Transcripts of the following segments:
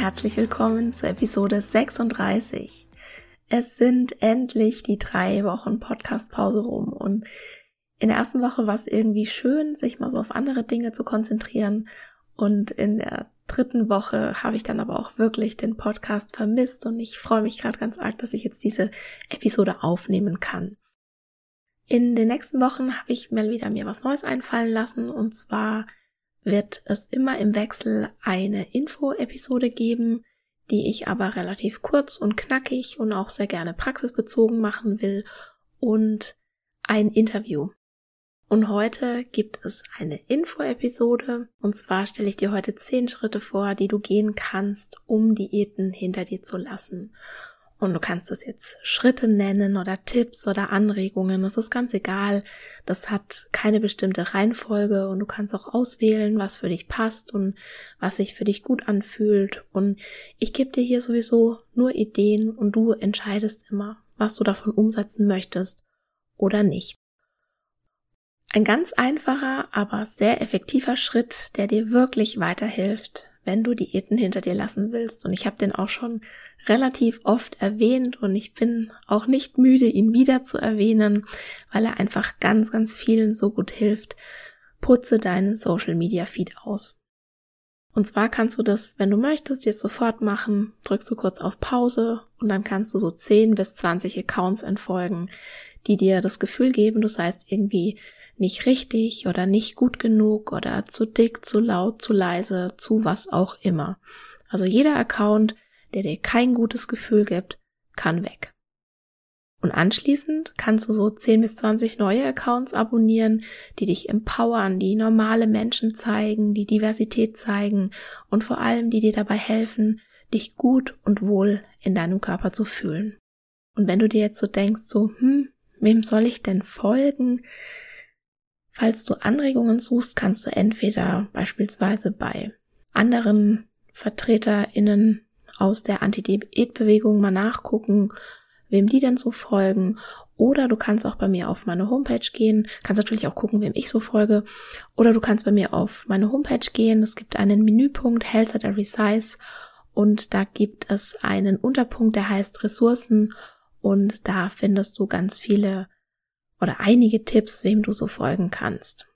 Herzlich willkommen zur Episode 36. Es sind endlich die drei Wochen Podcast-Pause rum und in der ersten Woche war es irgendwie schön, sich mal so auf andere Dinge zu konzentrieren und in der dritten Woche habe ich dann aber auch wirklich den Podcast vermisst und ich freue mich gerade ganz arg, dass ich jetzt diese Episode aufnehmen kann. In den nächsten Wochen habe ich mal wieder mir was Neues einfallen lassen und zwar wird es immer im Wechsel eine Info-Episode geben, die ich aber relativ kurz und knackig und auch sehr gerne praxisbezogen machen will und ein Interview. Und heute gibt es eine Info-Episode und zwar stelle ich dir heute zehn Schritte vor, die du gehen kannst, um Diäten hinter dir zu lassen. Und du kannst es jetzt Schritte nennen oder Tipps oder Anregungen. Das ist ganz egal. Das hat keine bestimmte Reihenfolge und du kannst auch auswählen, was für dich passt und was sich für dich gut anfühlt. Und ich gebe dir hier sowieso nur Ideen und du entscheidest immer, was du davon umsetzen möchtest oder nicht. Ein ganz einfacher, aber sehr effektiver Schritt, der dir wirklich weiterhilft, wenn du Diäten hinter dir lassen willst. Und ich habe den auch schon relativ oft erwähnt und ich bin auch nicht müde, ihn wieder zu erwähnen, weil er einfach ganz, ganz vielen so gut hilft. Putze deinen Social Media Feed aus. Und zwar kannst du das, wenn du möchtest, jetzt sofort machen, drückst du kurz auf Pause und dann kannst du so 10 bis 20 Accounts entfolgen, die dir das Gefühl geben, du seist irgendwie nicht richtig oder nicht gut genug oder zu dick, zu laut, zu leise, zu was auch immer. Also jeder Account, der dir kein gutes Gefühl gibt, kann weg. Und anschließend kannst du so 10 bis 20 neue Accounts abonnieren, die dich empowern, die normale Menschen zeigen, die Diversität zeigen und vor allem, die dir dabei helfen, dich gut und wohl in deinem Körper zu fühlen. Und wenn du dir jetzt so denkst, so, hm, wem soll ich denn folgen? Falls du Anregungen suchst, kannst du entweder beispielsweise bei anderen VertreterInnen aus der Anti-Diät-Bewegung mal nachgucken, wem die denn so folgen. Oder du kannst auch bei mir auf meine Homepage gehen, kannst natürlich auch gucken, wem ich so folge. Oder du kannst bei mir auf meine Homepage gehen. Es gibt einen Menüpunkt Health at Every Size und da gibt es einen Unterpunkt, der heißt Ressourcen und da findest du ganz viele oder einige Tipps, wem du so folgen kannst.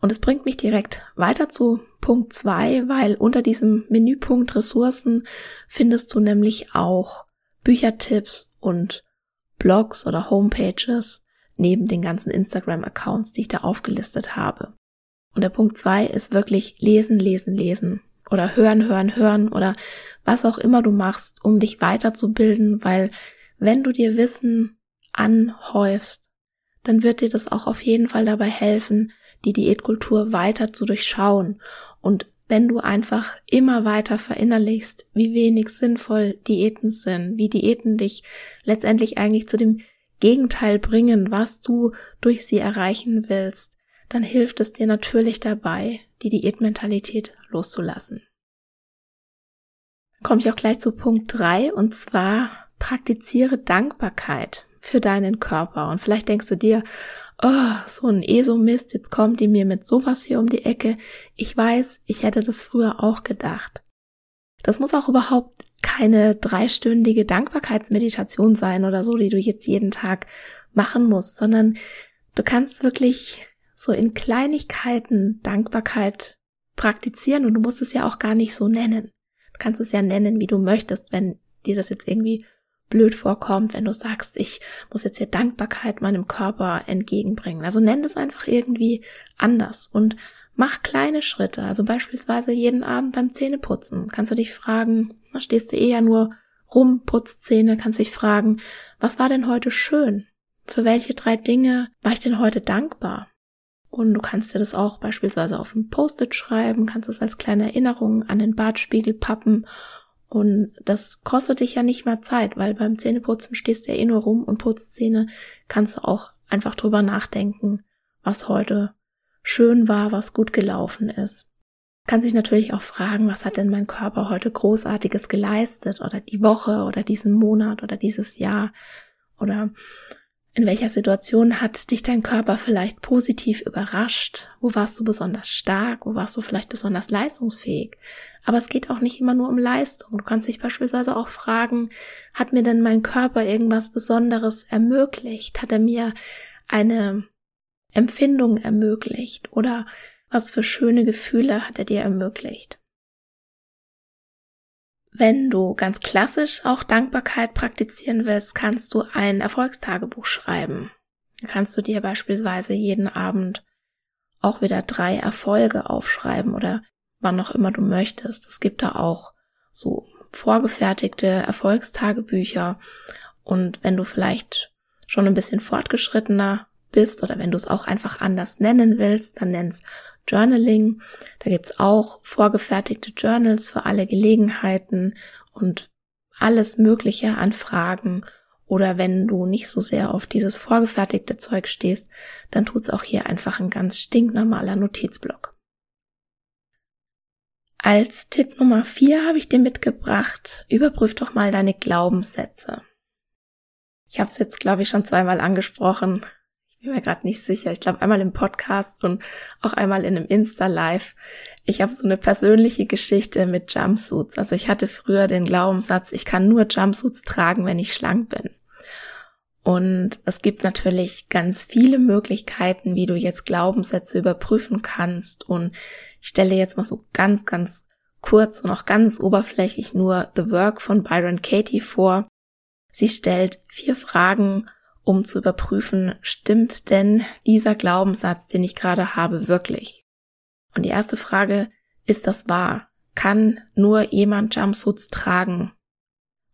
Und es bringt mich direkt weiter zu Punkt zwei, weil unter diesem Menüpunkt Ressourcen findest du nämlich auch Büchertipps und Blogs oder Homepages neben den ganzen Instagram-Accounts, die ich da aufgelistet habe. Und der Punkt zwei ist wirklich lesen, lesen, lesen oder hören, hören, hören oder was auch immer du machst, um dich weiterzubilden, weil wenn du dir Wissen anhäufst, dann wird dir das auch auf jeden Fall dabei helfen, die Diätkultur weiter zu durchschauen. Und wenn du einfach immer weiter verinnerlichst, wie wenig sinnvoll Diäten sind, wie Diäten dich letztendlich eigentlich zu dem Gegenteil bringen, was du durch sie erreichen willst, dann hilft es dir natürlich dabei, die Diätmentalität loszulassen. Komme ich auch gleich zu Punkt drei und zwar praktiziere Dankbarkeit für deinen Körper. Und vielleicht denkst du dir, oh, so ein ESO-Mist, jetzt kommt die mir mit sowas hier um die Ecke. Ich weiß, ich hätte das früher auch gedacht. Das muss auch überhaupt keine dreistündige Dankbarkeitsmeditation sein oder so, die du jetzt jeden Tag machen musst, sondern du kannst wirklich so in Kleinigkeiten Dankbarkeit praktizieren und du musst es ja auch gar nicht so nennen. Du kannst es ja nennen, wie du möchtest, wenn dir das jetzt irgendwie blöd vorkommt, wenn du sagst, ich muss jetzt hier Dankbarkeit meinem Körper entgegenbringen. Also nenn es einfach irgendwie anders und mach kleine Schritte. Also beispielsweise jeden Abend beim Zähneputzen kannst du dich fragen, da stehst du eh ja nur rum, putzt Zähne, kannst dich fragen, was war denn heute schön? Für welche drei Dinge war ich denn heute dankbar? Und du kannst dir das auch beispielsweise auf ein Post-it schreiben, kannst es als kleine Erinnerung an den Bartspiegel pappen. Und das kostet dich ja nicht mehr Zeit, weil beim Zähneputzen stehst du ja eh nur rum und putzt Zähne, kannst du auch einfach drüber nachdenken, was heute schön war, was gut gelaufen ist. Kann sich natürlich auch fragen, was hat denn mein Körper heute großartiges geleistet oder die Woche oder diesen Monat oder dieses Jahr oder in welcher Situation hat dich dein Körper vielleicht positiv überrascht? Wo warst du besonders stark? Wo warst du vielleicht besonders leistungsfähig? Aber es geht auch nicht immer nur um Leistung. Du kannst dich beispielsweise auch fragen, hat mir denn mein Körper irgendwas Besonderes ermöglicht? Hat er mir eine Empfindung ermöglicht? Oder was für schöne Gefühle hat er dir ermöglicht? Wenn du ganz klassisch auch Dankbarkeit praktizieren willst, kannst du ein Erfolgstagebuch schreiben. Da kannst du dir beispielsweise jeden Abend auch wieder drei Erfolge aufschreiben oder wann auch immer du möchtest. Es gibt da auch so vorgefertigte Erfolgstagebücher und wenn du vielleicht schon ein bisschen fortgeschrittener bist oder wenn du es auch einfach anders nennen willst, dann nenn's Journaling. Da gibt's auch vorgefertigte Journals für alle Gelegenheiten und alles Mögliche an Fragen. Oder wenn du nicht so sehr auf dieses vorgefertigte Zeug stehst, dann tut's auch hier einfach ein ganz stinknormaler Notizblock. Als Tipp Nummer vier habe ich dir mitgebracht, überprüf doch mal deine Glaubenssätze. Ich habe es jetzt, glaube ich, schon zweimal angesprochen bin mir gerade nicht sicher. Ich glaube einmal im Podcast und auch einmal in einem Insta-Live. Ich habe so eine persönliche Geschichte mit Jumpsuits. Also ich hatte früher den Glaubenssatz, ich kann nur Jumpsuits tragen, wenn ich schlank bin. Und es gibt natürlich ganz viele Möglichkeiten, wie du jetzt Glaubenssätze überprüfen kannst. Und ich stelle jetzt mal so ganz, ganz kurz und auch ganz oberflächlich nur The Work von Byron Katie vor. Sie stellt vier Fragen um zu überprüfen, stimmt denn dieser Glaubenssatz, den ich gerade habe, wirklich? Und die erste Frage, ist das wahr? Kann nur jemand Jumpsuits tragen?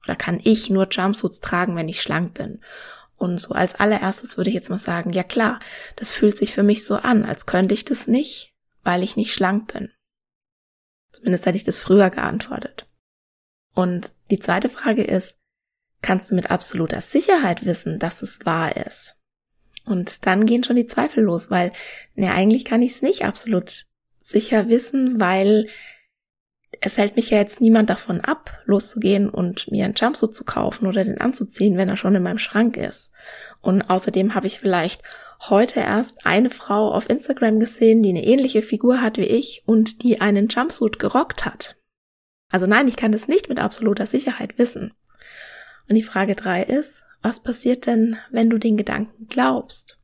Oder kann ich nur Jumpsuits tragen, wenn ich schlank bin? Und so als allererstes würde ich jetzt mal sagen, ja klar, das fühlt sich für mich so an, als könnte ich das nicht, weil ich nicht schlank bin. Zumindest hätte ich das früher geantwortet. Und die zweite Frage ist, kannst du mit absoluter Sicherheit wissen, dass es wahr ist. Und dann gehen schon die Zweifel los, weil, ne, eigentlich kann ich es nicht absolut sicher wissen, weil es hält mich ja jetzt niemand davon ab, loszugehen und mir einen Jumpsuit zu kaufen oder den anzuziehen, wenn er schon in meinem Schrank ist. Und außerdem habe ich vielleicht heute erst eine Frau auf Instagram gesehen, die eine ähnliche Figur hat wie ich und die einen Jumpsuit gerockt hat. Also nein, ich kann das nicht mit absoluter Sicherheit wissen. Und die Frage drei ist, was passiert denn, wenn du den Gedanken glaubst?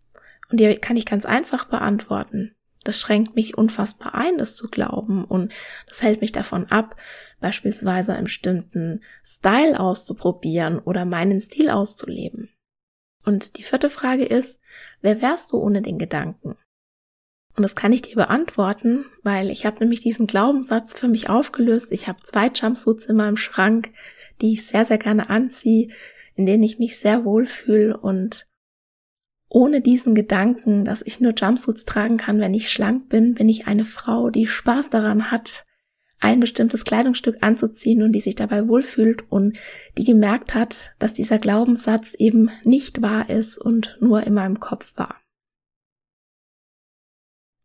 Und die kann ich ganz einfach beantworten. Das schränkt mich unfassbar ein, das zu glauben und das hält mich davon ab, beispielsweise einen bestimmten Style auszuprobieren oder meinen Stil auszuleben. Und die vierte Frage ist, wer wärst du ohne den Gedanken? Und das kann ich dir beantworten, weil ich habe nämlich diesen Glaubenssatz für mich aufgelöst. Ich habe zwei Jumpsuits in meinem Schrank, die ich sehr, sehr gerne anziehe, in denen ich mich sehr wohl fühle und ohne diesen Gedanken, dass ich nur Jumpsuits tragen kann, wenn ich schlank bin, bin ich eine Frau, die Spaß daran hat, ein bestimmtes Kleidungsstück anzuziehen und die sich dabei wohlfühlt und die gemerkt hat, dass dieser Glaubenssatz eben nicht wahr ist und nur in meinem Kopf war.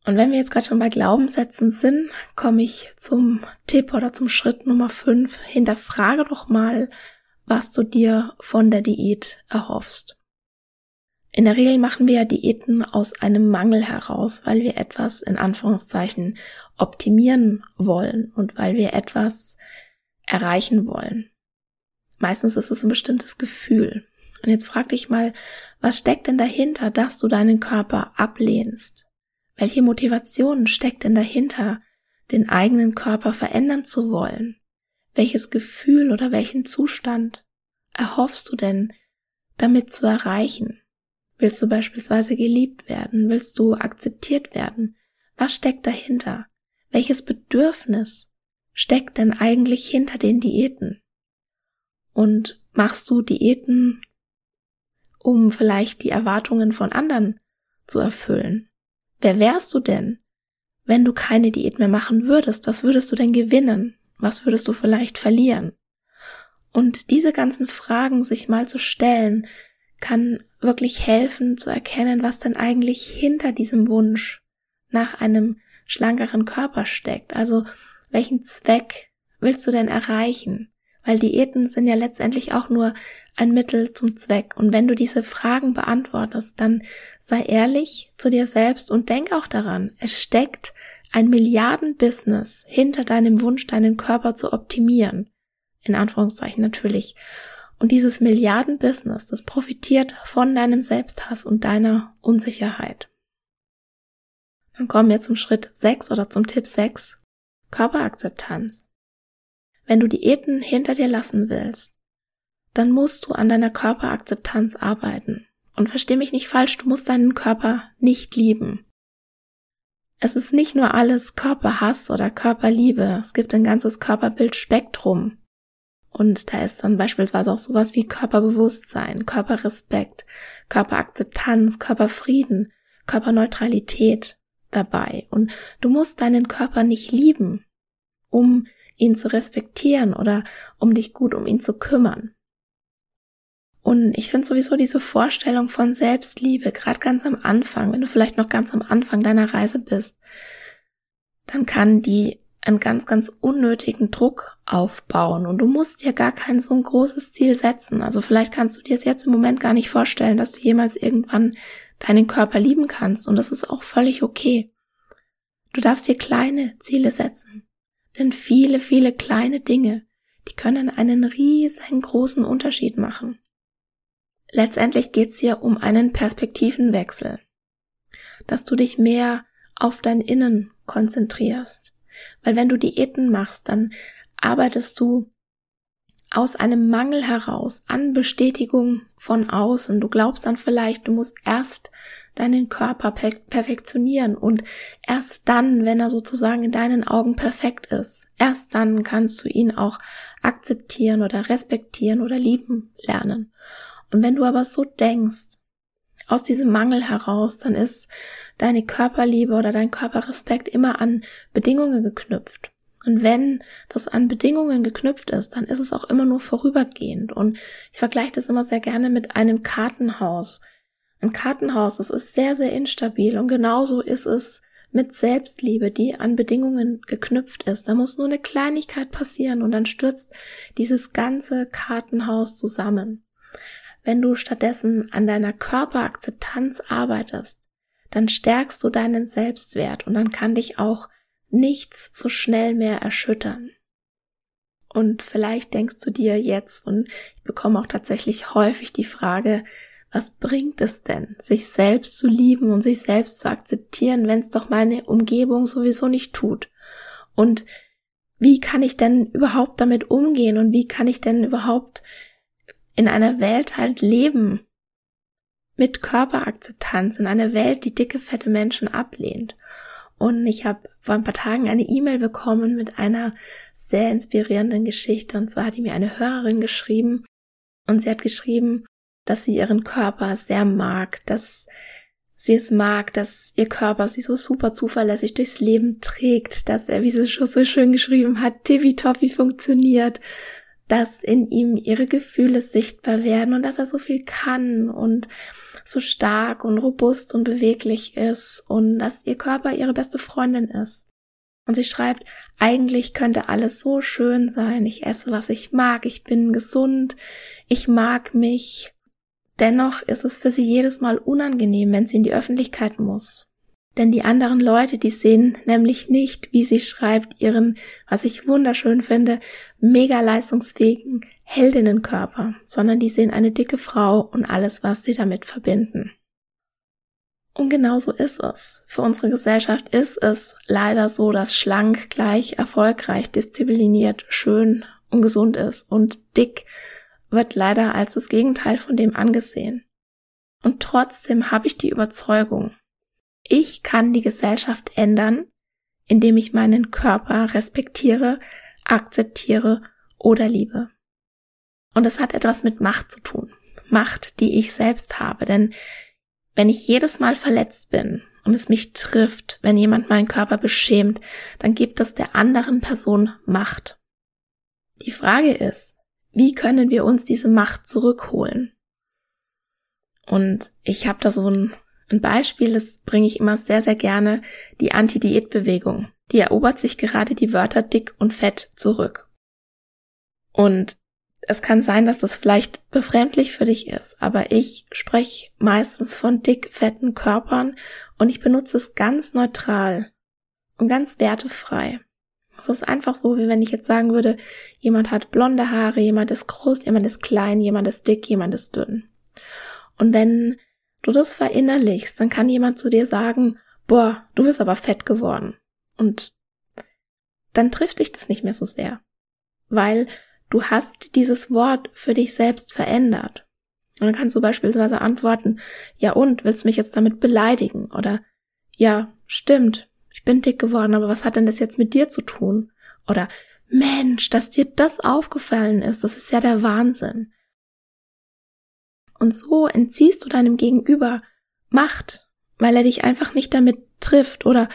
Und wenn wir jetzt gerade schon bei Glaubenssätzen sind, komme ich zum Tipp oder zum Schritt Nummer 5. Hinterfrage doch mal, was du dir von der Diät erhoffst. In der Regel machen wir ja Diäten aus einem Mangel heraus, weil wir etwas in Anführungszeichen optimieren wollen und weil wir etwas erreichen wollen. Meistens ist es ein bestimmtes Gefühl. Und jetzt frag dich mal, Was steckt denn dahinter, dass du deinen Körper ablehnst? Welche Motivation steckt denn dahinter, den eigenen Körper verändern zu wollen? Welches Gefühl oder welchen Zustand erhoffst du denn, damit zu erreichen? Willst du beispielsweise geliebt werden? Willst du akzeptiert werden? Was steckt dahinter? Welches Bedürfnis steckt denn eigentlich hinter den Diäten? Und machst du Diäten, um vielleicht die Erwartungen von anderen zu erfüllen? Wer wärst du denn, wenn du keine Diät mehr machen würdest? Was würdest du denn gewinnen? Was würdest du vielleicht verlieren? Und diese ganzen Fragen sich mal zu stellen, kann wirklich helfen zu erkennen, was denn eigentlich hinter diesem Wunsch nach einem schlankeren Körper steckt. Also welchen Zweck willst du denn erreichen? Weil Diäten sind ja letztendlich auch nur ein Mittel zum Zweck. Und wenn du diese Fragen beantwortest, dann sei ehrlich zu dir selbst und denk auch daran, es steckt ein Milliardenbusiness hinter deinem Wunsch, deinen Körper zu optimieren. In Anführungszeichen natürlich. Und dieses Milliardenbusiness, das profitiert von deinem Selbsthass und deiner Unsicherheit. Dann kommen wir zum Schritt 6 oder zum Tipp 6. Körperakzeptanz. Wenn du Diäten hinter dir lassen willst, dann musst du an deiner Körperakzeptanz arbeiten. Und versteh mich nicht falsch, du musst deinen Körper nicht lieben. Es ist nicht nur alles Körperhass oder Körperliebe, es gibt ein ganzes Körperbildspektrum. Und da ist dann beispielsweise auch sowas wie Körperbewusstsein, Körperrespekt, Körperakzeptanz, Körperfrieden, Körperneutralität dabei. Und du musst deinen Körper nicht lieben, um ihn zu respektieren oder um dich gut um ihn zu kümmern. Und ich finde sowieso diese Vorstellung von Selbstliebe, gerade ganz am Anfang, wenn du vielleicht noch ganz am Anfang deiner Reise bist, dann kann die einen ganz, ganz unnötigen Druck aufbauen und du musst dir gar kein so ein großes Ziel setzen. Also vielleicht kannst du dir es jetzt im Moment gar nicht vorstellen, dass du jemals irgendwann deinen Körper lieben kannst und das ist auch völlig okay. Du darfst dir kleine Ziele setzen, denn viele, viele kleine Dinge, die können einen riesengroßen Unterschied machen. Letztendlich geht's hier um einen Perspektivenwechsel, dass du dich mehr auf dein Innen konzentrierst. Weil wenn du Diäten machst, dann arbeitest du aus einem Mangel heraus an Bestätigung von außen. Du glaubst dann vielleicht, du musst erst deinen Körper per perfektionieren und erst dann, wenn er sozusagen in deinen Augen perfekt ist, erst dann kannst du ihn auch akzeptieren oder respektieren oder lieben lernen. Und wenn du aber so denkst, aus diesem Mangel heraus, dann ist deine Körperliebe oder dein Körperrespekt immer an Bedingungen geknüpft. Und wenn das an Bedingungen geknüpft ist, dann ist es auch immer nur vorübergehend. Und ich vergleiche das immer sehr gerne mit einem Kartenhaus. Ein Kartenhaus, das ist sehr, sehr instabil und genauso ist es mit Selbstliebe, die an Bedingungen geknüpft ist. Da muss nur eine Kleinigkeit passieren und dann stürzt dieses ganze Kartenhaus zusammen. Wenn du stattdessen an deiner Körperakzeptanz arbeitest, dann stärkst du deinen Selbstwert und dann kann dich auch nichts so schnell mehr erschüttern. Und vielleicht denkst du dir jetzt, und ich bekomme auch tatsächlich häufig die Frage, was bringt es denn, sich selbst zu lieben und sich selbst zu akzeptieren, wenn es doch meine Umgebung sowieso nicht tut? Und wie kann ich denn überhaupt damit umgehen und wie kann ich denn überhaupt in einer Welt halt leben mit Körperakzeptanz, in einer Welt, die dicke, fette Menschen ablehnt. Und ich habe vor ein paar Tagen eine E-Mail bekommen mit einer sehr inspirierenden Geschichte. Und zwar hat die mir eine Hörerin geschrieben und sie hat geschrieben, dass sie ihren Körper sehr mag, dass sie es mag, dass ihr Körper sie so super zuverlässig durchs Leben trägt, dass er, wie sie schon so schön geschrieben hat, tippitoppi funktioniert, dass in ihm ihre Gefühle sichtbar werden und dass er so viel kann und so stark und robust und beweglich ist und dass ihr Körper ihre beste Freundin ist. Und sie schreibt, eigentlich könnte alles so schön sein. Ich esse, was ich mag. Ich bin gesund. Ich mag mich. Dennoch ist es für sie jedes Mal unangenehm, wenn sie in die Öffentlichkeit muss. Denn die anderen Leute, die sehen nämlich nicht, wie sie schreibt, ihren, was ich wunderschön finde, mega leistungsfähigen Heldinnenkörper, sondern die sehen eine dicke Frau und alles, was sie damit verbinden. Und genau so ist es. Für unsere Gesellschaft ist es leider so, dass schlank gleich erfolgreich, diszipliniert, schön und gesund ist und dick wird leider als das Gegenteil von dem angesehen. Und trotzdem habe ich die Überzeugung, ich kann die Gesellschaft ändern, indem ich meinen Körper respektiere, akzeptiere oder liebe. Und es hat etwas mit Macht zu tun. Macht, die ich selbst habe. Denn wenn ich jedes Mal verletzt bin und es mich trifft, wenn jemand meinen Körper beschämt, dann gibt es der anderen Person Macht. Die Frage ist, wie können wir uns diese Macht zurückholen? Und ich habe da so ein, ein Beispiel, das bringe ich immer sehr, sehr gerne, die Anti-Diät-Bewegung. Die erobert sich gerade die Wörter dick und fett zurück. Und es kann sein, dass das vielleicht befremdlich für dich ist, aber ich spreche meistens von dick, fetten Körpern und ich benutze es ganz neutral und ganz wertefrei. Es ist einfach so, wie wenn ich jetzt sagen würde, jemand hat blonde Haare, jemand ist groß, jemand ist klein, jemand ist dick, jemand ist dünn. Und wenn du das verinnerlichst, dann kann jemand zu dir sagen, boah, du bist aber fett geworden. Und dann trifft dich das nicht mehr so sehr. Weil Du hast dieses Wort für dich selbst verändert. Und dann kannst du beispielsweise antworten, ja und, willst du mich jetzt damit beleidigen? Oder, ja, stimmt, ich bin dick geworden, aber was hat denn das jetzt mit dir zu tun? Oder, Mensch, dass dir das aufgefallen ist, das ist ja der Wahnsinn. Und so entziehst du deinem Gegenüber Macht, weil er dich einfach nicht damit trifft oder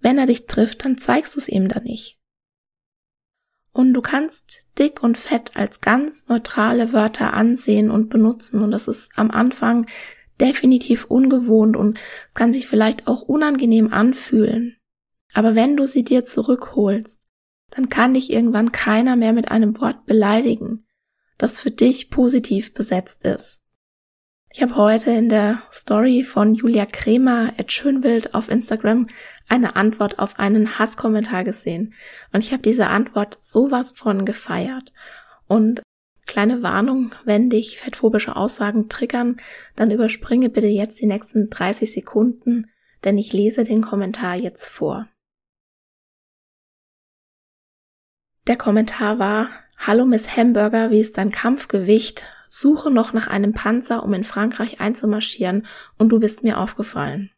wenn er dich trifft, dann zeigst du es ihm da nicht. Und du kannst dick und fett als ganz neutrale Wörter ansehen und benutzen. Und das ist am Anfang definitiv ungewohnt und es kann sich vielleicht auch unangenehm anfühlen. Aber wenn du sie dir zurückholst, dann kann dich irgendwann keiner mehr mit einem Wort beleidigen, das für dich positiv besetzt ist. Ich habe heute in der Story von Julia Kremer at Schönwild auf Instagram eine Antwort auf einen Hasskommentar gesehen. Und ich habe diese Antwort sowas von gefeiert. Und kleine Warnung, wenn dich fettphobische Aussagen triggern, dann überspringe bitte jetzt die nächsten 30 Sekunden, denn ich lese den Kommentar jetzt vor. Der Kommentar war, Hallo Miss Hamburger, wie ist dein Kampfgewicht? Suche noch nach einem Panzer, um in Frankreich einzumarschieren, und du bist mir aufgefallen.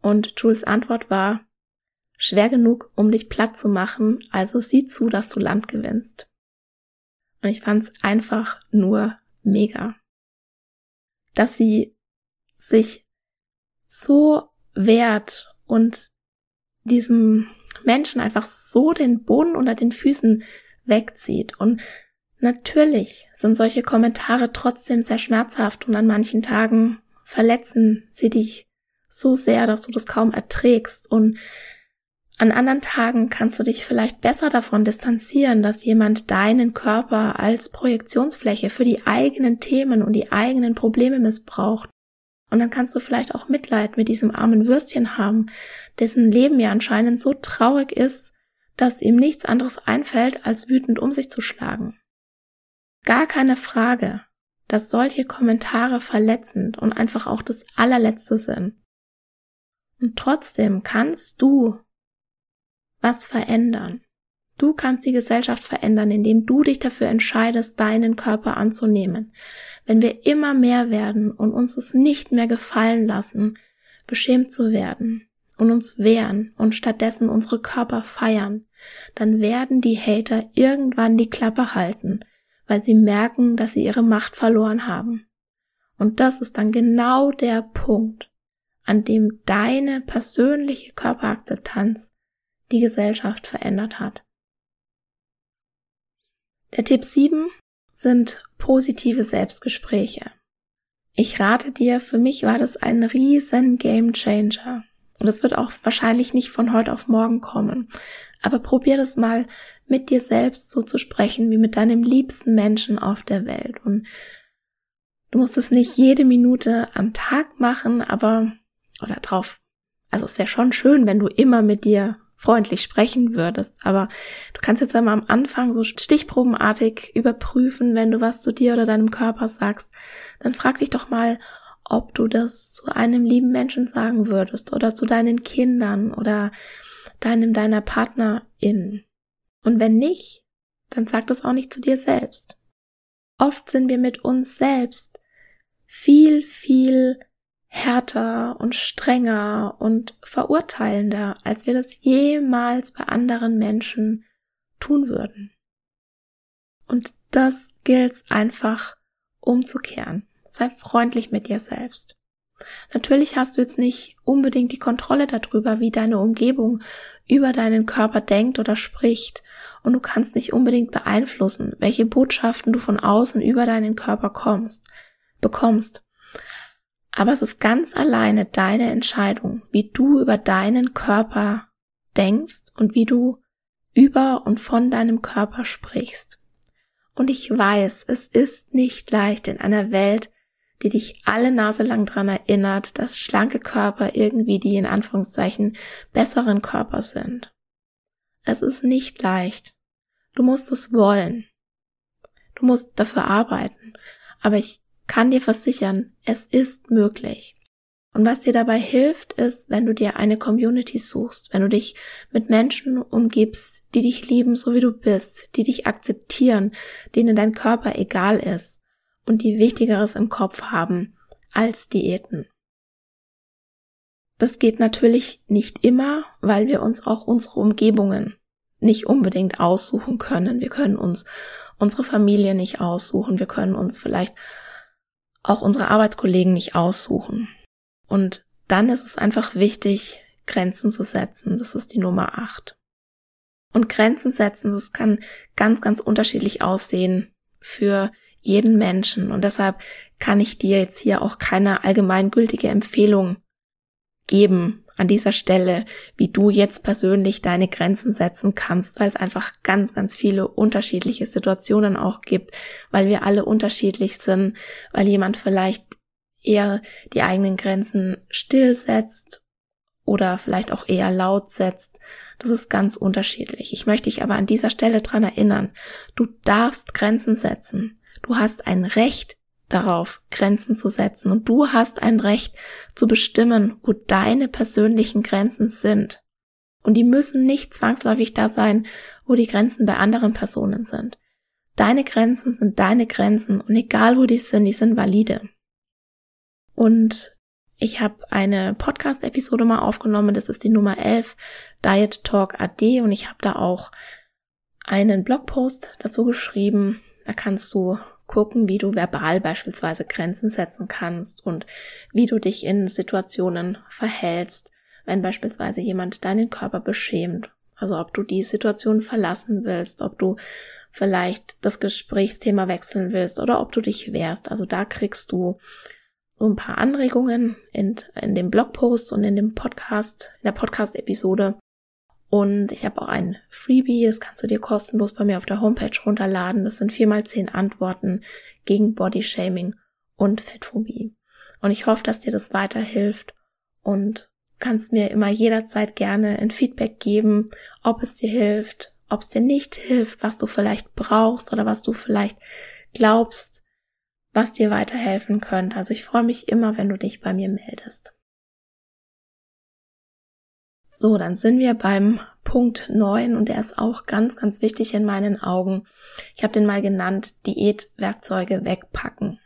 Und Jules Antwort war, schwer genug, um dich platt zu machen, also sieh zu, dass du Land gewinnst. Und ich fand's einfach nur mega. Dass sie sich so wehrt und diesem Menschen einfach so den Boden unter den Füßen wegzieht und Natürlich sind solche Kommentare trotzdem sehr schmerzhaft und an manchen Tagen verletzen sie dich so sehr, dass du das kaum erträgst und an anderen Tagen kannst du dich vielleicht besser davon distanzieren, dass jemand deinen Körper als Projektionsfläche für die eigenen Themen und die eigenen Probleme missbraucht. Und dann kannst du vielleicht auch Mitleid mit diesem armen Würstchen haben, dessen Leben ja anscheinend so traurig ist, dass ihm nichts anderes einfällt, als wütend um sich zu schlagen. Gar keine Frage, dass solche Kommentare verletzend und einfach auch das allerletzte sind. Und trotzdem kannst du was verändern. Du kannst die Gesellschaft verändern, indem du dich dafür entscheidest, deinen Körper anzunehmen. Wenn wir immer mehr werden und uns es nicht mehr gefallen lassen, beschämt zu werden und uns wehren und stattdessen unsere Körper feiern, dann werden die Hater irgendwann die Klappe halten weil sie merken, dass sie ihre Macht verloren haben. Und das ist dann genau der Punkt, an dem deine persönliche Körperakzeptanz die Gesellschaft verändert hat. Der Tipp 7 sind positive Selbstgespräche. Ich rate dir, für mich war das ein riesen Game Changer. Und es wird auch wahrscheinlich nicht von heute auf morgen kommen. Aber probier das mal mit dir selbst so zu sprechen, wie mit deinem liebsten Menschen auf der Welt. Und du musst es nicht jede Minute am Tag machen, aber, oder drauf also es wäre schon schön, wenn du immer mit dir freundlich sprechen würdest, aber du kannst jetzt einmal am Anfang so stichprobenartig überprüfen, wenn du was zu dir oder deinem Körper sagst, dann frag dich doch mal, ob du das zu einem lieben Menschen sagen würdest oder zu deinen Kindern oder deinem deiner Partnerin. Und wenn nicht, dann sag das auch nicht zu dir selbst. Oft sind wir mit uns selbst viel, viel härter und strenger und verurteilender, als wir das jemals bei anderen Menschen tun würden. Und das gilt einfach umzukehren. Sei freundlich mit dir selbst. Natürlich hast du jetzt nicht unbedingt die Kontrolle darüber, wie deine Umgebung über deinen Körper denkt oder spricht, und du kannst nicht unbedingt beeinflussen, welche Botschaften du von außen über deinen Körper kommst, bekommst. Aber es ist ganz alleine deine Entscheidung, wie du über deinen Körper denkst und wie du über und von deinem Körper sprichst. Und ich weiß, es ist nicht leicht in einer Welt, die dich alle Nase lang dran erinnert, dass schlanke Körper irgendwie die in Anführungszeichen besseren Körper sind. Es ist nicht leicht. Du musst es wollen. Du musst dafür arbeiten. Aber ich kann dir versichern, es ist möglich. Und was dir dabei hilft, ist, wenn du dir eine Community suchst, wenn du dich mit Menschen umgibst, die dich lieben, so wie du bist, die dich akzeptieren, denen dein Körper egal ist und die Wichtigeres im Kopf haben als Diäten. Das geht natürlich nicht immer, weil wir uns auch unsere Umgebungen nicht unbedingt aussuchen können. Wir können uns unsere Familie nicht aussuchen. Wir können uns vielleicht auch unsere Arbeitskollegen nicht aussuchen. Und dann ist es einfach wichtig, Grenzen zu setzen. Das ist die Nummer acht. Und Grenzen setzen, das kann ganz, ganz unterschiedlich aussehen für jeden Menschen. Und deshalb kann ich dir jetzt hier auch keine allgemeingültige Empfehlung geben an dieser Stelle, wie du jetzt persönlich deine Grenzen setzen kannst, weil es einfach ganz, ganz viele unterschiedliche Situationen auch gibt, weil wir alle unterschiedlich sind, weil jemand vielleicht eher die eigenen Grenzen still setzt oder vielleicht auch eher laut setzt. Das ist ganz unterschiedlich. Ich möchte dich aber an dieser Stelle dran erinnern, du darfst Grenzen setzen. Du hast ein Recht darauf, Grenzen zu setzen und du hast ein Recht zu bestimmen, wo deine persönlichen Grenzen sind. Und die müssen nicht zwangsläufig da sein, wo die Grenzen bei anderen Personen sind. Deine Grenzen sind deine Grenzen und egal wo die sind, die sind valide. Und ich habe eine Podcast-Episode mal aufgenommen, das ist die Nummer 11, Diet Talk AD und ich habe da auch einen Blogpost dazu geschrieben, da kannst du gucken, wie du verbal beispielsweise Grenzen setzen kannst und wie du dich in Situationen verhältst, wenn beispielsweise jemand deinen Körper beschämt. Also ob du die Situation verlassen willst, ob du vielleicht das Gesprächsthema wechseln willst oder ob du dich wehrst. Also da kriegst du so ein paar Anregungen in, in dem Blogpost und in dem Podcast, in der Podcast-Episode, und ich habe auch ein Freebie, das kannst du dir kostenlos bei mir auf der Homepage runterladen. Das sind viermal zehn Antworten gegen Bodyshaming und Fettphobie. Und ich hoffe, dass dir das weiterhilft und kannst mir immer jederzeit gerne ein Feedback geben, ob es dir hilft, ob es dir nicht hilft, was du vielleicht brauchst oder was du vielleicht glaubst, was dir weiterhelfen könnte. Also ich freue mich immer, wenn du dich bei mir meldest. So, dann sind wir beim Punkt 9 und der ist auch ganz, ganz wichtig in meinen Augen. Ich habe den mal genannt, Diätwerkzeuge wegpacken.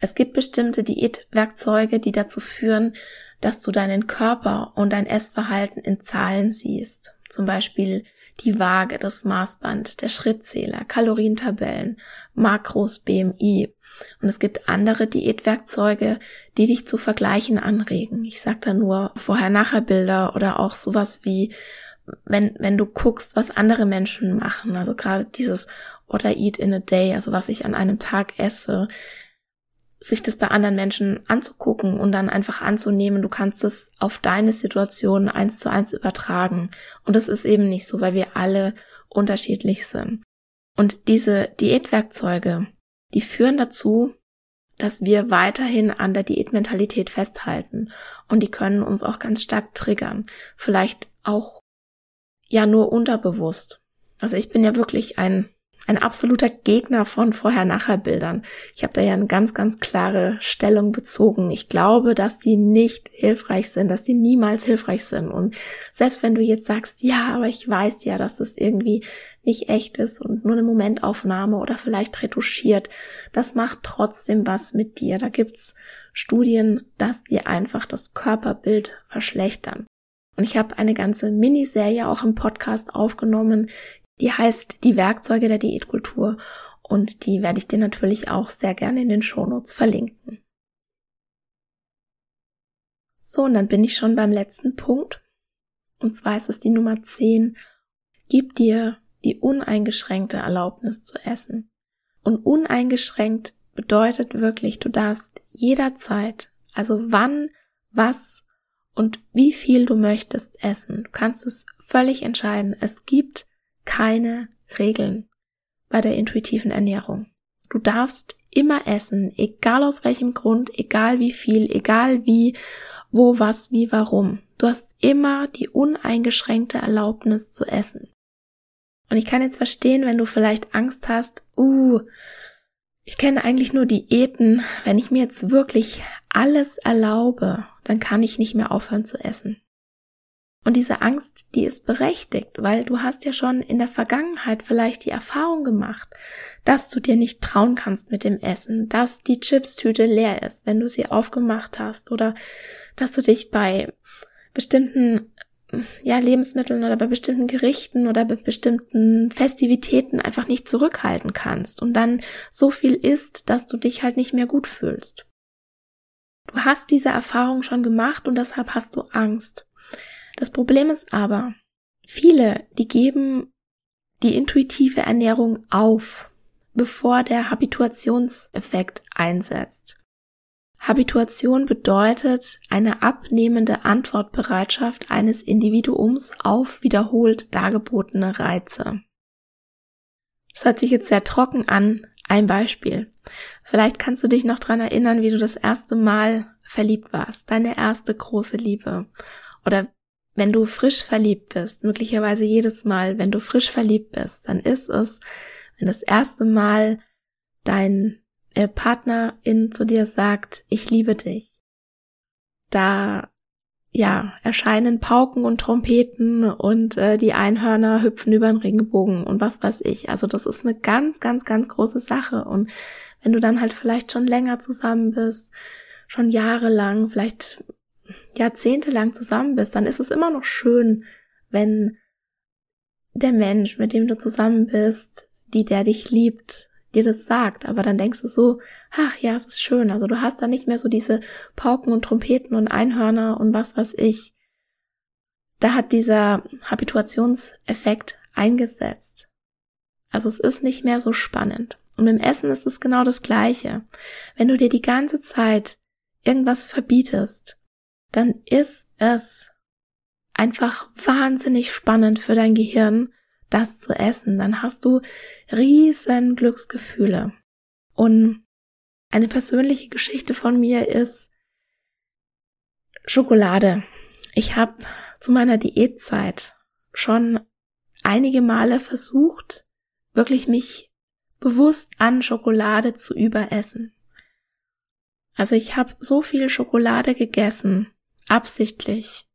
Es gibt bestimmte Diätwerkzeuge, die dazu führen, dass du deinen Körper und dein Essverhalten in Zahlen siehst. Zum Beispiel die Waage, das Maßband, der Schrittzähler, Kalorientabellen, Makros, BMI. Und es gibt andere Diätwerkzeuge, die dich zu vergleichen anregen. Ich sag da nur Vorher-Nachher-Bilder oder auch sowas wie, wenn, wenn du guckst, was andere Menschen machen. Also gerade dieses What I eat in a day, also was ich an einem Tag esse sich das bei anderen Menschen anzugucken und dann einfach anzunehmen, du kannst es auf deine Situation eins zu eins übertragen. Und das ist eben nicht so, weil wir alle unterschiedlich sind. Und diese Diätwerkzeuge, die führen dazu, dass wir weiterhin an der Diätmentalität festhalten. Und die können uns auch ganz stark triggern. Vielleicht auch ja nur unterbewusst. Also ich bin ja wirklich ein ein absoluter Gegner von Vorher-Nachher-Bildern. Ich habe da ja eine ganz, ganz klare Stellung bezogen. Ich glaube, dass die nicht hilfreich sind, dass die niemals hilfreich sind. Und selbst wenn du jetzt sagst, ja, aber ich weiß ja, dass das irgendwie nicht echt ist und nur eine Momentaufnahme oder vielleicht retuschiert, das macht trotzdem was mit dir. Da gibt's Studien, dass die einfach das Körperbild verschlechtern. Und ich habe eine ganze Miniserie auch im Podcast aufgenommen, die heißt Die Werkzeuge der Diätkultur und die werde ich dir natürlich auch sehr gerne in den Shownotes verlinken. So, und dann bin ich schon beim letzten Punkt. Und zwar ist es die Nummer 10. Gib dir die uneingeschränkte Erlaubnis zu essen. Und uneingeschränkt bedeutet wirklich, du darfst jederzeit, also wann, was und wie viel du möchtest essen. Du kannst es völlig entscheiden. Es gibt keine Regeln bei der intuitiven Ernährung. Du darfst immer essen, egal aus welchem Grund, egal wie viel, egal wie, wo, was, wie, warum. Du hast immer die uneingeschränkte Erlaubnis zu essen. Und ich kann jetzt verstehen, wenn du vielleicht Angst hast, uh, ich kenne eigentlich nur Diäten, wenn ich mir jetzt wirklich alles erlaube, dann kann ich nicht mehr aufhören zu essen. Und diese Angst, die ist berechtigt, weil du hast ja schon in der Vergangenheit vielleicht die Erfahrung gemacht, dass du dir nicht trauen kannst mit dem Essen, dass die Chipstüte leer ist, wenn du sie aufgemacht hast oder dass du dich bei bestimmten ja, Lebensmitteln oder bei bestimmten Gerichten oder bei bestimmten Festivitäten einfach nicht zurückhalten kannst und dann so viel isst, dass du dich halt nicht mehr gut fühlst. Du hast diese Erfahrung schon gemacht und deshalb hast du Angst. Das Problem ist aber, viele, die geben die intuitive Ernährung auf, bevor der Habituationseffekt einsetzt. Habituation bedeutet eine abnehmende Antwortbereitschaft eines Individuums auf wiederholt dargebotene Reize. Das hört sich jetzt sehr trocken an. Ein Beispiel. Vielleicht kannst du dich noch dran erinnern, wie du das erste Mal verliebt warst, deine erste große Liebe. Oder wenn du frisch verliebt bist, möglicherweise jedes Mal, wenn du frisch verliebt bist, dann ist es, wenn das erste Mal dein äh, Partnerin zu dir sagt, ich liebe dich. Da ja, erscheinen Pauken und Trompeten und äh, die Einhörner hüpfen über den Regenbogen und was weiß ich. Also das ist eine ganz, ganz, ganz große Sache. Und wenn du dann halt vielleicht schon länger zusammen bist, schon jahrelang, vielleicht jahrzehntelang zusammen bist, dann ist es immer noch schön, wenn der Mensch, mit dem du zusammen bist, die der dich liebt, dir das sagt. Aber dann denkst du so, ach ja, es ist schön. Also du hast da nicht mehr so diese Pauken und Trompeten und Einhörner und was weiß ich. Da hat dieser Habituationseffekt eingesetzt. Also es ist nicht mehr so spannend. Und im Essen ist es genau das Gleiche. Wenn du dir die ganze Zeit irgendwas verbietest, dann ist es einfach wahnsinnig spannend für dein Gehirn, das zu essen. Dann hast du riesen Glücksgefühle. Und eine persönliche Geschichte von mir ist Schokolade. Ich habe zu meiner Diätzeit schon einige Male versucht, wirklich mich bewusst an Schokolade zu überessen. Also ich habe so viel Schokolade gegessen, absichtlich,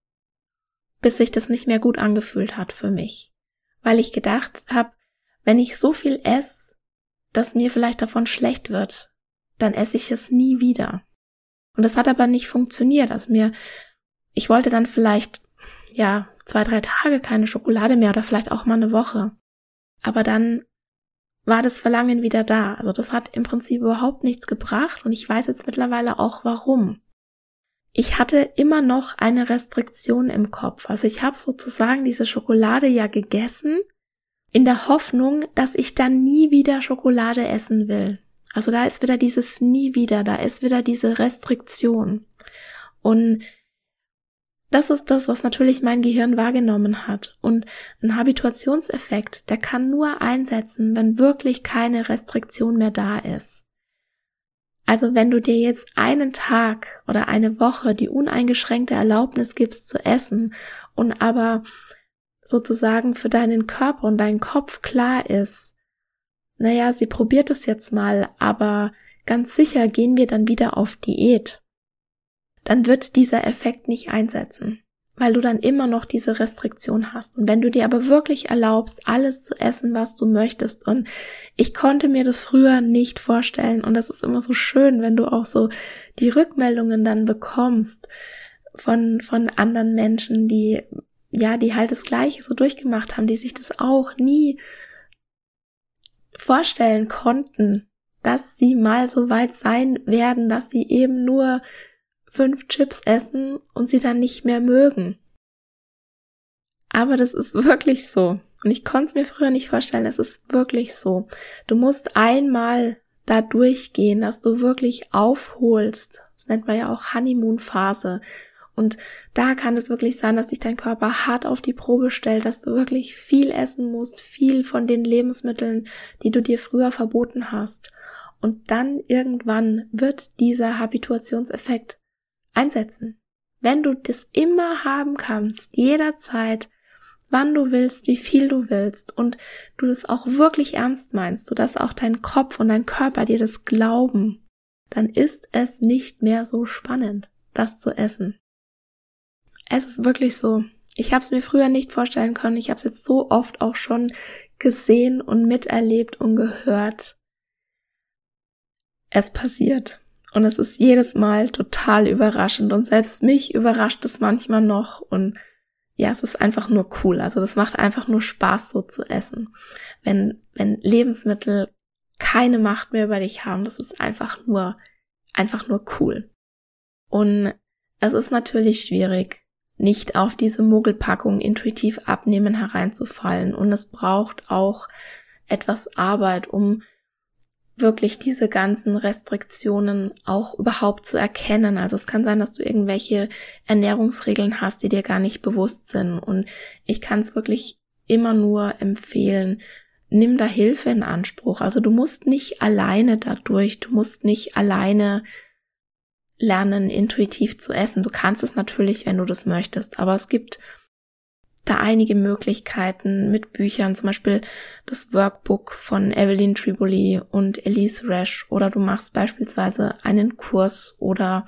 bis sich das nicht mehr gut angefühlt hat für mich, weil ich gedacht habe, wenn ich so viel esse, dass mir vielleicht davon schlecht wird, dann esse ich es nie wieder. Und das hat aber nicht funktioniert. Also mir, ich wollte dann vielleicht, ja, zwei, drei Tage keine Schokolade mehr oder vielleicht auch mal eine Woche. Aber dann war das Verlangen wieder da. Also das hat im Prinzip überhaupt nichts gebracht und ich weiß jetzt mittlerweile auch warum ich hatte immer noch eine Restriktion im Kopf. Also ich habe sozusagen diese Schokolade ja gegessen in der Hoffnung, dass ich dann nie wieder Schokolade essen will. Also da ist wieder dieses nie wieder, da ist wieder diese Restriktion. Und das ist das, was natürlich mein Gehirn wahrgenommen hat. Und ein Habituationseffekt, der kann nur einsetzen, wenn wirklich keine Restriktion mehr da ist. Also wenn du dir jetzt einen Tag oder eine Woche die uneingeschränkte Erlaubnis gibst zu essen und aber sozusagen für deinen Körper und deinen Kopf klar ist, naja, sie probiert es jetzt mal, aber ganz sicher gehen wir dann wieder auf Diät, dann wird dieser Effekt nicht einsetzen weil du dann immer noch diese Restriktion hast. Und wenn du dir aber wirklich erlaubst, alles zu essen, was du möchtest, und ich konnte mir das früher nicht vorstellen, und das ist immer so schön, wenn du auch so die Rückmeldungen dann bekommst von, von anderen Menschen, die, ja, die halt das Gleiche so durchgemacht haben, die sich das auch nie vorstellen konnten, dass sie mal so weit sein werden, dass sie eben nur fünf Chips essen und sie dann nicht mehr mögen. Aber das ist wirklich so. Und ich konnte es mir früher nicht vorstellen, es ist wirklich so. Du musst einmal da durchgehen, dass du wirklich aufholst. Das nennt man ja auch Honeymoon-Phase. Und da kann es wirklich sein, dass dich dein Körper hart auf die Probe stellt, dass du wirklich viel essen musst, viel von den Lebensmitteln, die du dir früher verboten hast. Und dann irgendwann wird dieser Habituationseffekt einsetzen. Wenn du das immer haben kannst, jederzeit, wann du willst, wie viel du willst und du das auch wirklich ernst meinst, sodass auch dein Kopf und dein Körper dir das glauben, dann ist es nicht mehr so spannend, das zu essen. Es ist wirklich so. Ich habe es mir früher nicht vorstellen können. Ich habe es jetzt so oft auch schon gesehen und miterlebt und gehört. Es passiert. Und es ist jedes Mal total überraschend und selbst mich überrascht es manchmal noch und ja, es ist einfach nur cool. Also das macht einfach nur Spaß, so zu essen. Wenn, wenn Lebensmittel keine Macht mehr über dich haben, das ist einfach nur, einfach nur cool. Und es ist natürlich schwierig, nicht auf diese Muggelpackung intuitiv abnehmen hereinzufallen. Und es braucht auch etwas Arbeit, um wirklich diese ganzen Restriktionen auch überhaupt zu erkennen. Also es kann sein, dass du irgendwelche Ernährungsregeln hast, die dir gar nicht bewusst sind. Und ich kann es wirklich immer nur empfehlen, nimm da Hilfe in Anspruch. Also du musst nicht alleine dadurch, du musst nicht alleine lernen, intuitiv zu essen. Du kannst es natürlich, wenn du das möchtest, aber es gibt da einige Möglichkeiten mit Büchern, zum Beispiel das Workbook von Evelyn Triboli und Elise Rash oder du machst beispielsweise einen Kurs oder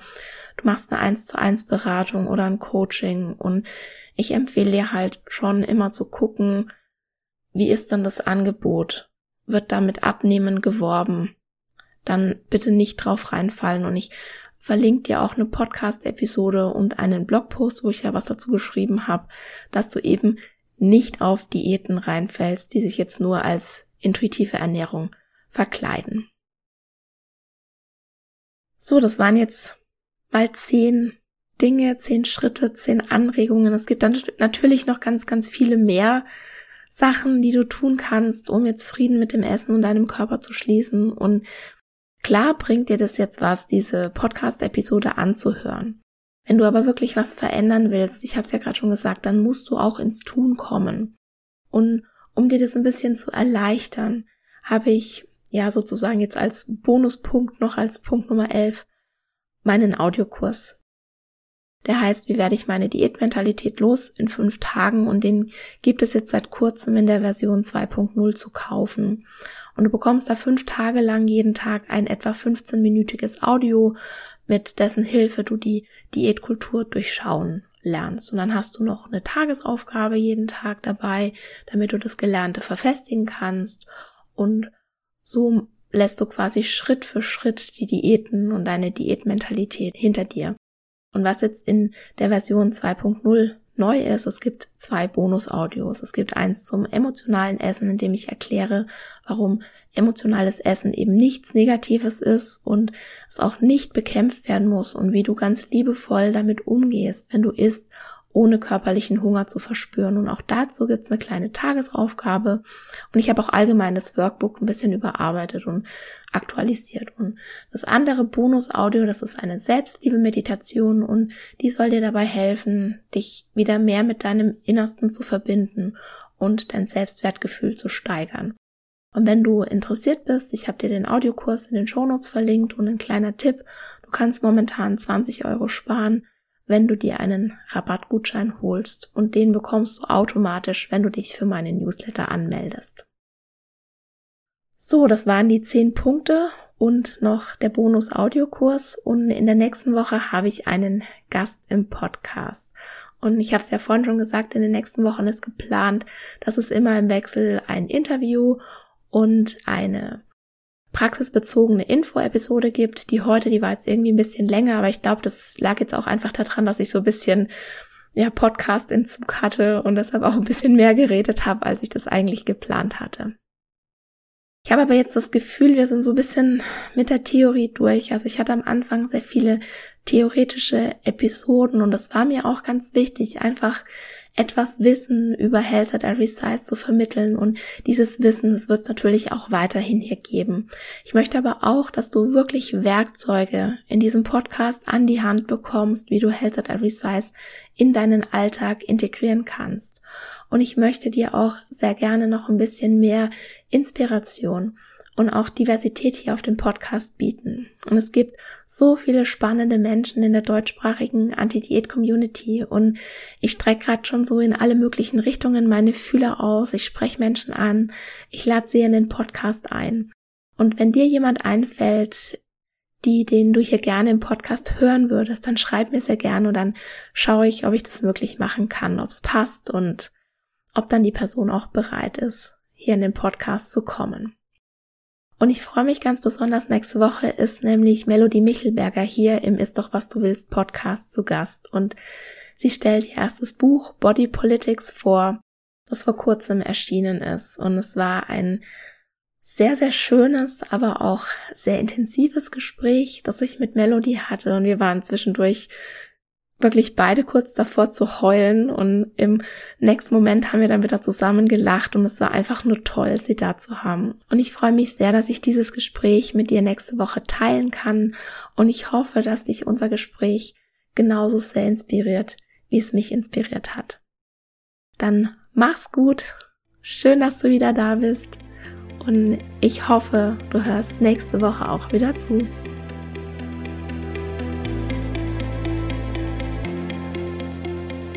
du machst eine 1 zu 1 Beratung oder ein Coaching und ich empfehle dir halt schon immer zu gucken, wie ist denn das Angebot? Wird damit Abnehmen geworben? Dann bitte nicht drauf reinfallen und ich verlinkt dir auch eine Podcast-Episode und einen Blogpost, wo ich ja was dazu geschrieben habe, dass du eben nicht auf Diäten reinfällst, die sich jetzt nur als intuitive Ernährung verkleiden. So, das waren jetzt mal zehn Dinge, zehn Schritte, zehn Anregungen. Es gibt dann natürlich noch ganz, ganz viele mehr Sachen, die du tun kannst, um jetzt Frieden mit dem Essen und deinem Körper zu schließen. Und Klar bringt dir das jetzt was, diese Podcast-Episode anzuhören. Wenn du aber wirklich was verändern willst, ich habe es ja gerade schon gesagt, dann musst du auch ins Tun kommen. Und um dir das ein bisschen zu erleichtern, habe ich ja sozusagen jetzt als Bonuspunkt noch als Punkt Nummer 11 meinen Audiokurs. Der heißt, wie werde ich meine Diätmentalität los in fünf Tagen und den gibt es jetzt seit kurzem in der Version 2.0 zu kaufen. Und du bekommst da fünf Tage lang jeden Tag ein etwa 15-minütiges Audio, mit dessen Hilfe du die Diätkultur durchschauen lernst. Und dann hast du noch eine Tagesaufgabe jeden Tag dabei, damit du das Gelernte verfestigen kannst. Und so lässt du quasi Schritt für Schritt die Diäten und deine Diätmentalität hinter dir. Und was jetzt in der Version 2.0 neu ist, es gibt zwei Bonus-Audios. Es gibt eins zum emotionalen Essen, in dem ich erkläre, warum emotionales Essen eben nichts Negatives ist und es auch nicht bekämpft werden muss und wie du ganz liebevoll damit umgehst, wenn du isst ohne körperlichen Hunger zu verspüren. Und auch dazu gibt's eine kleine Tagesaufgabe. Und ich habe auch allgemein das Workbook ein bisschen überarbeitet und aktualisiert. Und das andere Bonus-Audio, das ist eine Selbstliebe-Meditation und die soll dir dabei helfen, dich wieder mehr mit deinem Innersten zu verbinden und dein Selbstwertgefühl zu steigern. Und wenn du interessiert bist, ich habe dir den Audiokurs in den Shownotes verlinkt und ein kleiner Tipp, du kannst momentan 20 Euro sparen, wenn du dir einen Rabattgutschein holst und den bekommst du automatisch, wenn du dich für meinen Newsletter anmeldest. So, das waren die 10 Punkte und noch der Bonus Audiokurs und in der nächsten Woche habe ich einen Gast im Podcast. Und ich habe es ja vorhin schon gesagt, in den nächsten Wochen ist geplant, dass es immer im Wechsel ein Interview und eine praxisbezogene Info-Episode gibt. Die heute, die war jetzt irgendwie ein bisschen länger, aber ich glaube, das lag jetzt auch einfach daran, dass ich so ein bisschen ja, Podcast in Zug hatte und deshalb auch ein bisschen mehr geredet habe, als ich das eigentlich geplant hatte. Ich habe aber jetzt das Gefühl, wir sind so ein bisschen mit der Theorie durch. Also ich hatte am Anfang sehr viele theoretische Episoden und das war mir auch ganz wichtig, einfach etwas Wissen über Health at Every Size zu vermitteln und dieses Wissen, das wird es natürlich auch weiterhin hier geben. Ich möchte aber auch, dass du wirklich Werkzeuge in diesem Podcast an die Hand bekommst, wie du Health at Every Size in deinen Alltag integrieren kannst. Und ich möchte dir auch sehr gerne noch ein bisschen mehr Inspiration und auch Diversität hier auf dem Podcast bieten. Und es gibt so viele spannende Menschen in der deutschsprachigen Anti-Diät-Community und ich strecke gerade schon so in alle möglichen Richtungen meine Fühler aus, ich spreche Menschen an, ich lade sie in den Podcast ein. Und wenn dir jemand einfällt, die, den du hier gerne im Podcast hören würdest, dann schreib mir sehr gerne und dann schaue ich, ob ich das möglich machen kann, ob es passt und ob dann die Person auch bereit ist, hier in den Podcast zu kommen. Und ich freue mich ganz besonders, nächste Woche ist nämlich Melody Michelberger hier im Ist doch was du willst Podcast zu Gast. Und sie stellt ihr erstes Buch Body Politics vor, das vor kurzem erschienen ist. Und es war ein sehr, sehr schönes, aber auch sehr intensives Gespräch, das ich mit Melody hatte. Und wir waren zwischendurch wirklich beide kurz davor zu heulen und im nächsten Moment haben wir dann wieder zusammen gelacht und es war einfach nur toll, sie da zu haben. Und ich freue mich sehr, dass ich dieses Gespräch mit dir nächste Woche teilen kann und ich hoffe, dass dich unser Gespräch genauso sehr inspiriert, wie es mich inspiriert hat. Dann mach's gut, schön, dass du wieder da bist und ich hoffe, du hörst nächste Woche auch wieder zu.